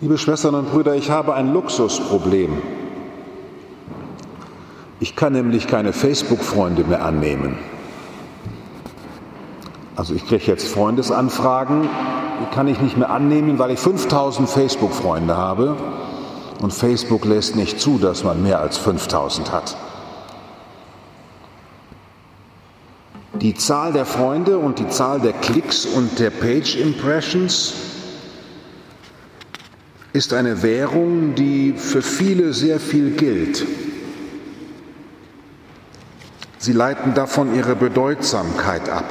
Liebe Schwestern und Brüder, ich habe ein Luxusproblem. Ich kann nämlich keine Facebook-Freunde mehr annehmen. Also ich kriege jetzt Freundesanfragen, die kann ich nicht mehr annehmen, weil ich 5000 Facebook-Freunde habe und Facebook lässt nicht zu, dass man mehr als 5000 hat. Die Zahl der Freunde und die Zahl der Klicks und der Page Impressions ist eine Währung, die für viele sehr viel gilt. Sie leiten davon ihre Bedeutsamkeit ab.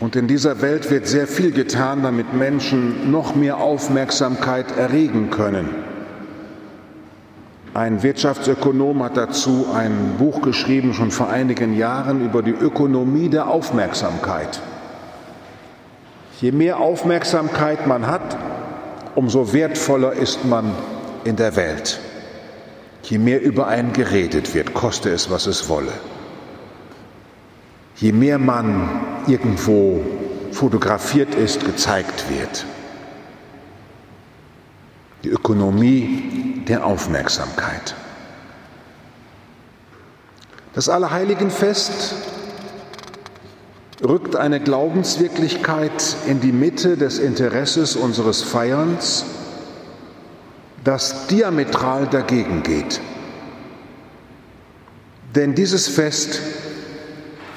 Und in dieser Welt wird sehr viel getan, damit Menschen noch mehr Aufmerksamkeit erregen können. Ein Wirtschaftsökonom hat dazu ein Buch geschrieben, schon vor einigen Jahren, über die Ökonomie der Aufmerksamkeit. Je mehr Aufmerksamkeit man hat, umso wertvoller ist man in der Welt. Je mehr über einen geredet wird, koste es, was es wolle. Je mehr man irgendwo fotografiert ist, gezeigt wird. Die Ökonomie der Aufmerksamkeit. Das Allerheiligenfest rückt eine Glaubenswirklichkeit in die Mitte des Interesses unseres Feierns, das diametral dagegen geht. Denn dieses Fest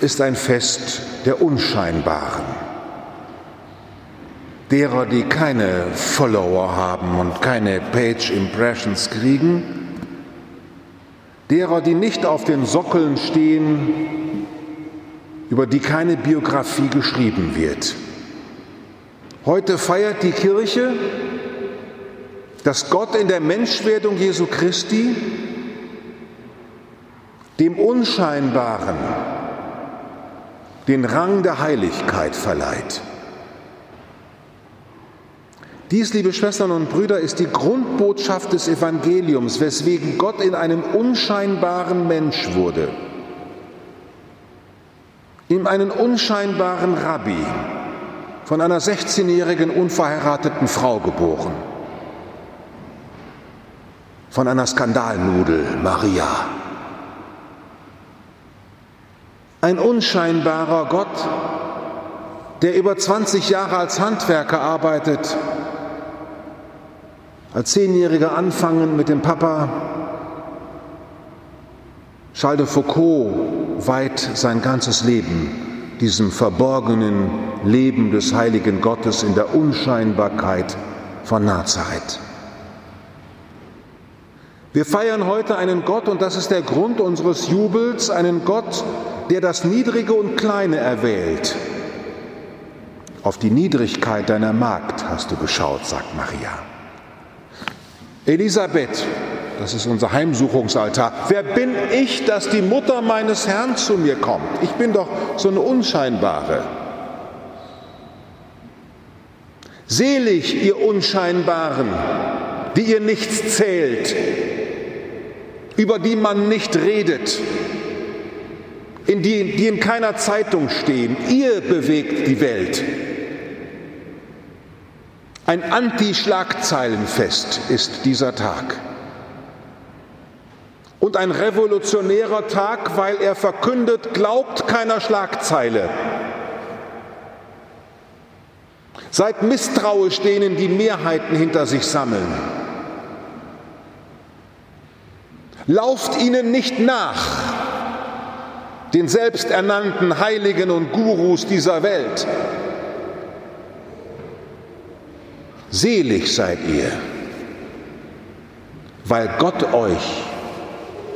ist ein Fest der Unscheinbaren, derer, die keine Follower haben und keine Page Impressions kriegen, derer, die nicht auf den Sockeln stehen, über die keine Biografie geschrieben wird. Heute feiert die Kirche, dass Gott in der Menschwerdung Jesu Christi dem Unscheinbaren, den Rang der Heiligkeit verleiht. Dies, liebe Schwestern und Brüder, ist die Grundbotschaft des Evangeliums, weswegen Gott in einem unscheinbaren Mensch wurde, ihm einen unscheinbaren Rabbi von einer 16-jährigen unverheirateten Frau geboren, von einer Skandalnudel Maria ein unscheinbarer Gott, der über 20 Jahre als Handwerker arbeitet, als Zehnjähriger anfangen mit dem Papa. Charles de Foucault weiht sein ganzes Leben diesem verborgenen Leben des heiligen Gottes in der Unscheinbarkeit von Nazareth. Wir feiern heute einen Gott, und das ist der Grund unseres Jubels, einen Gott, der das Niedrige und Kleine erwählt. Auf die Niedrigkeit deiner Magd hast du geschaut, sagt Maria. Elisabeth, das ist unser Heimsuchungsaltar. Wer bin ich, dass die Mutter meines Herrn zu mir kommt? Ich bin doch so eine Unscheinbare. Selig, ihr Unscheinbaren, die ihr nichts zählt, über die man nicht redet, in die, die in keiner Zeitung stehen. Ihr bewegt die Welt. Ein Anti-Schlagzeilenfest ist dieser Tag. Und ein revolutionärer Tag, weil er verkündet, glaubt keiner Schlagzeile. Seid misstrauisch denen, die Mehrheiten hinter sich sammeln. Lauft ihnen nicht nach, den selbsternannten Heiligen und Gurus dieser Welt. Selig seid ihr, weil Gott euch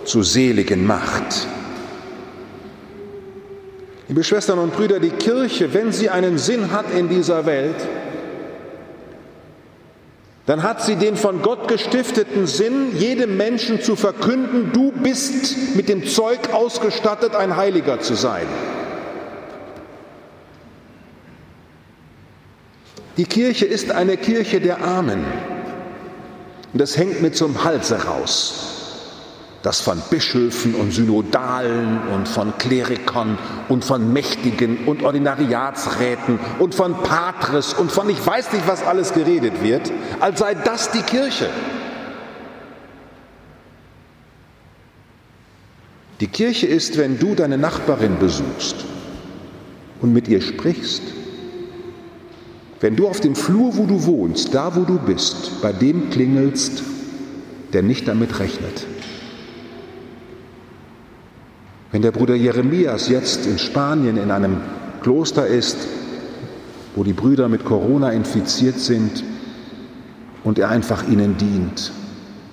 zu Seligen macht. Liebe Schwestern und Brüder, die Kirche, wenn sie einen Sinn hat in dieser Welt, dann hat sie den von Gott gestifteten Sinn, jedem Menschen zu verkünden, du bist mit dem Zeug ausgestattet, ein Heiliger zu sein. Die Kirche ist eine Kirche der Armen. Und das hängt mir zum Halse raus. Das von Bischöfen und Synodalen und von Klerikern und von Mächtigen und Ordinariatsräten und von Patres und von ich weiß nicht, was alles geredet wird, als sei das die Kirche. Die Kirche ist, wenn du deine Nachbarin besuchst und mit ihr sprichst, wenn du auf dem Flur, wo du wohnst, da wo du bist, bei dem klingelst, der nicht damit rechnet. Wenn der Bruder Jeremias jetzt in Spanien in einem Kloster ist, wo die Brüder mit Corona infiziert sind und er einfach ihnen dient,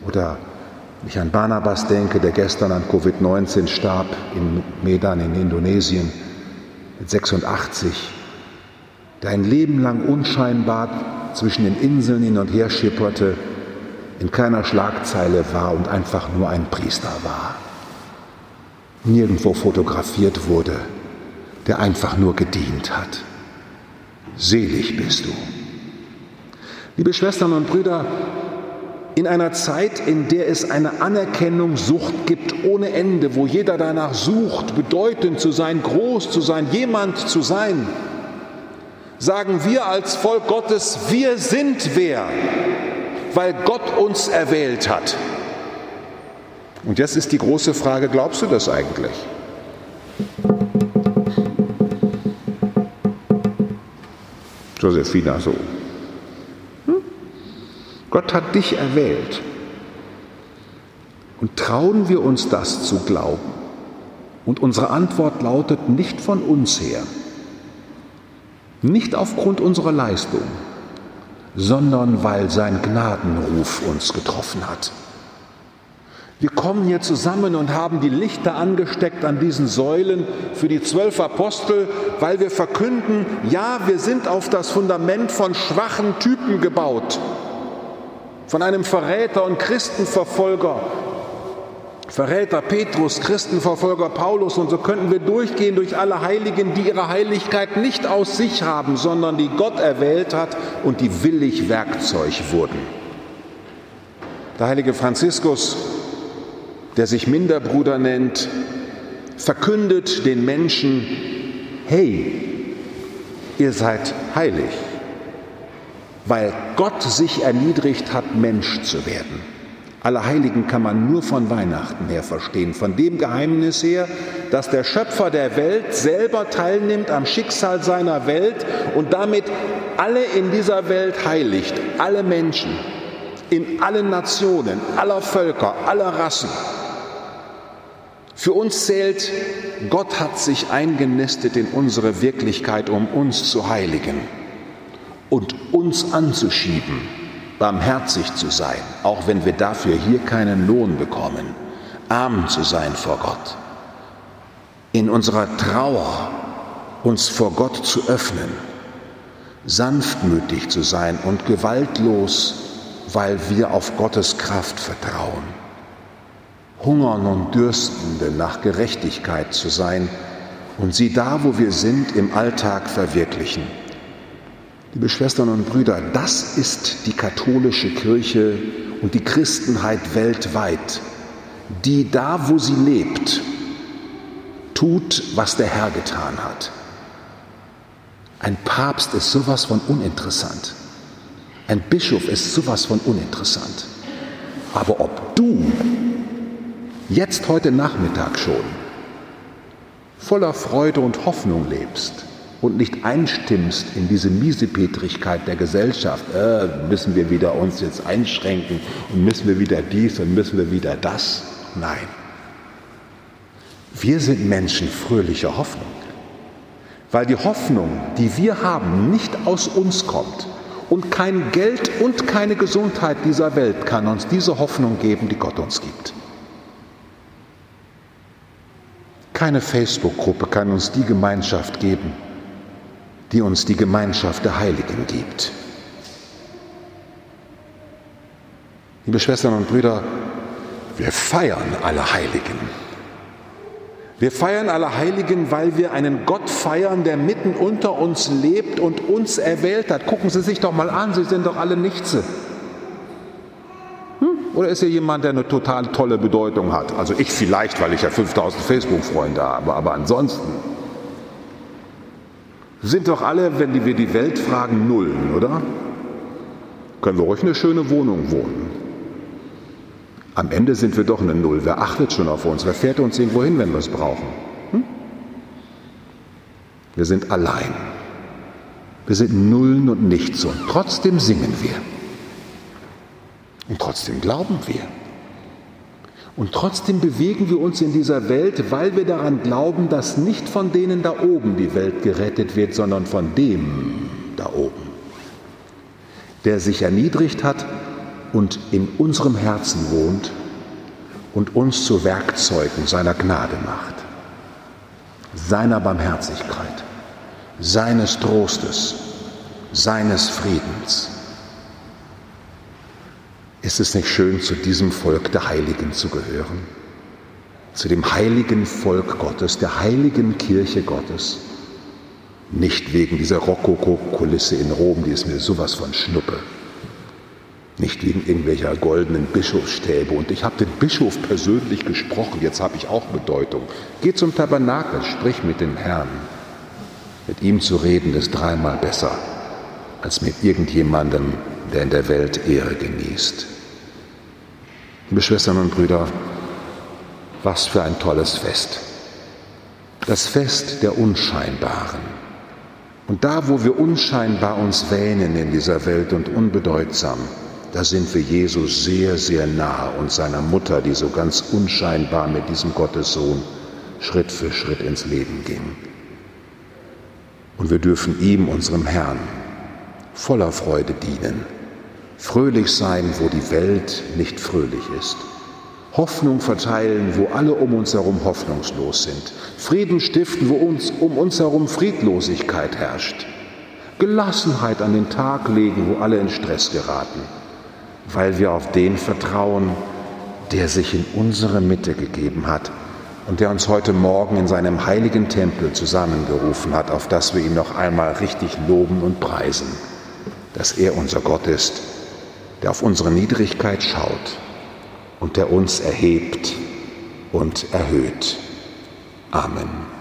oder ich an Barnabas denke, der gestern an Covid-19 starb in Medan in Indonesien mit 86, der ein Leben lang unscheinbar zwischen den Inseln hin und her schipperte, in keiner Schlagzeile war und einfach nur ein Priester war. Nirgendwo fotografiert wurde, der einfach nur gedient hat. Selig bist du. Liebe Schwestern und Brüder, in einer Zeit, in der es eine Anerkennungssucht gibt ohne Ende, wo jeder danach sucht, bedeutend zu sein, groß zu sein, jemand zu sein, sagen wir als Volk Gottes, wir sind wer, weil Gott uns erwählt hat. Und jetzt ist die große Frage, glaubst du das eigentlich? Josephina so. Gott hat dich erwählt. Und trauen wir uns das zu glauben? Und unsere Antwort lautet nicht von uns her, nicht aufgrund unserer Leistung, sondern weil sein Gnadenruf uns getroffen hat. Wir kommen hier zusammen und haben die Lichter angesteckt an diesen Säulen für die zwölf Apostel, weil wir verkünden, ja, wir sind auf das Fundament von schwachen Typen gebaut von einem Verräter und Christenverfolger, Verräter Petrus, Christenverfolger Paulus und so könnten wir durchgehen durch alle Heiligen, die ihre Heiligkeit nicht aus sich haben, sondern die Gott erwählt hat und die willig Werkzeug wurden. Der heilige Franziskus, der sich Minderbruder nennt, verkündet den Menschen, hey, ihr seid heilig weil Gott sich erniedrigt hat, Mensch zu werden. Allerheiligen kann man nur von Weihnachten her verstehen, von dem Geheimnis her, dass der Schöpfer der Welt selber teilnimmt am Schicksal seiner Welt und damit alle in dieser Welt heiligt, alle Menschen, in allen Nationen, aller Völker, aller Rassen. Für uns zählt, Gott hat sich eingenistet in unsere Wirklichkeit, um uns zu heiligen und uns anzuschieben, barmherzig zu sein, auch wenn wir dafür hier keinen Lohn bekommen, arm zu sein vor Gott, in unserer Trauer uns vor Gott zu öffnen, sanftmütig zu sein und gewaltlos, weil wir auf Gottes Kraft vertrauen, hungern und dürstende nach Gerechtigkeit zu sein und sie da, wo wir sind, im Alltag verwirklichen. Liebe Schwestern und Brüder, das ist die katholische Kirche und die Christenheit weltweit, die da, wo sie lebt, tut, was der Herr getan hat. Ein Papst ist sowas von uninteressant. Ein Bischof ist sowas von uninteressant. Aber ob du jetzt heute Nachmittag schon voller Freude und Hoffnung lebst, und nicht einstimmst in diese Miesepetrigkeit der Gesellschaft, äh, müssen wir wieder uns jetzt einschränken und müssen wir wieder dies und müssen wir wieder das. Nein. Wir sind Menschen fröhlicher Hoffnung, weil die Hoffnung, die wir haben, nicht aus uns kommt. Und kein Geld und keine Gesundheit dieser Welt kann uns diese Hoffnung geben, die Gott uns gibt. Keine Facebook-Gruppe kann uns die Gemeinschaft geben, die uns die Gemeinschaft der Heiligen gibt. Liebe Schwestern und Brüder, wir feiern alle Heiligen. Wir feiern alle Heiligen, weil wir einen Gott feiern, der mitten unter uns lebt und uns erwählt hat. Gucken Sie sich doch mal an, Sie sind doch alle Nichtse. Oder ist er jemand, der eine total tolle Bedeutung hat? Also ich vielleicht, weil ich ja 5000 Facebook-Freunde habe, aber ansonsten sind doch alle, wenn wir die Welt fragen, Nullen, oder? Können wir ruhig eine schöne Wohnung wohnen. Am Ende sind wir doch eine Null. Wer achtet schon auf uns? Wer fährt uns irgendwo hin, wenn wir es brauchen? Hm? Wir sind allein. Wir sind Nullen und Nichts und trotzdem singen wir. Und trotzdem glauben wir. Und trotzdem bewegen wir uns in dieser Welt, weil wir daran glauben, dass nicht von denen da oben die Welt gerettet wird, sondern von dem da oben, der sich erniedrigt hat und in unserem Herzen wohnt und uns zu Werkzeugen seiner Gnade macht, seiner Barmherzigkeit, seines Trostes, seines Friedens. Ist es nicht schön, zu diesem Volk der Heiligen zu gehören? Zu dem heiligen Volk Gottes, der heiligen Kirche Gottes? Nicht wegen dieser Rokoko-Kulisse in Rom, die ist mir sowas von Schnuppe. Nicht wegen irgendwelcher goldenen Bischofsstäbe. Und ich habe den Bischof persönlich gesprochen, jetzt habe ich auch Bedeutung. Geh zum Tabernakel, sprich mit dem Herrn. Mit ihm zu reden ist dreimal besser als mit irgendjemandem, der in der Welt Ehre genießt. Liebe Schwestern und Brüder, was für ein tolles Fest. Das Fest der Unscheinbaren. Und da, wo wir unscheinbar uns wähnen in dieser Welt und unbedeutsam, da sind wir Jesus sehr, sehr nah und seiner Mutter, die so ganz unscheinbar mit diesem Gottessohn Schritt für Schritt ins Leben ging. Und wir dürfen ihm, unserem Herrn, voller Freude dienen fröhlich sein, wo die Welt nicht fröhlich ist. Hoffnung verteilen, wo alle um uns herum hoffnungslos sind. Frieden stiften, wo uns, um uns herum Friedlosigkeit herrscht. Gelassenheit an den Tag legen, wo alle in Stress geraten, weil wir auf den vertrauen, der sich in unsere Mitte gegeben hat und der uns heute Morgen in seinem heiligen Tempel zusammengerufen hat, auf das wir ihn noch einmal richtig loben und preisen, dass er unser Gott ist der auf unsere Niedrigkeit schaut und der uns erhebt und erhöht. Amen.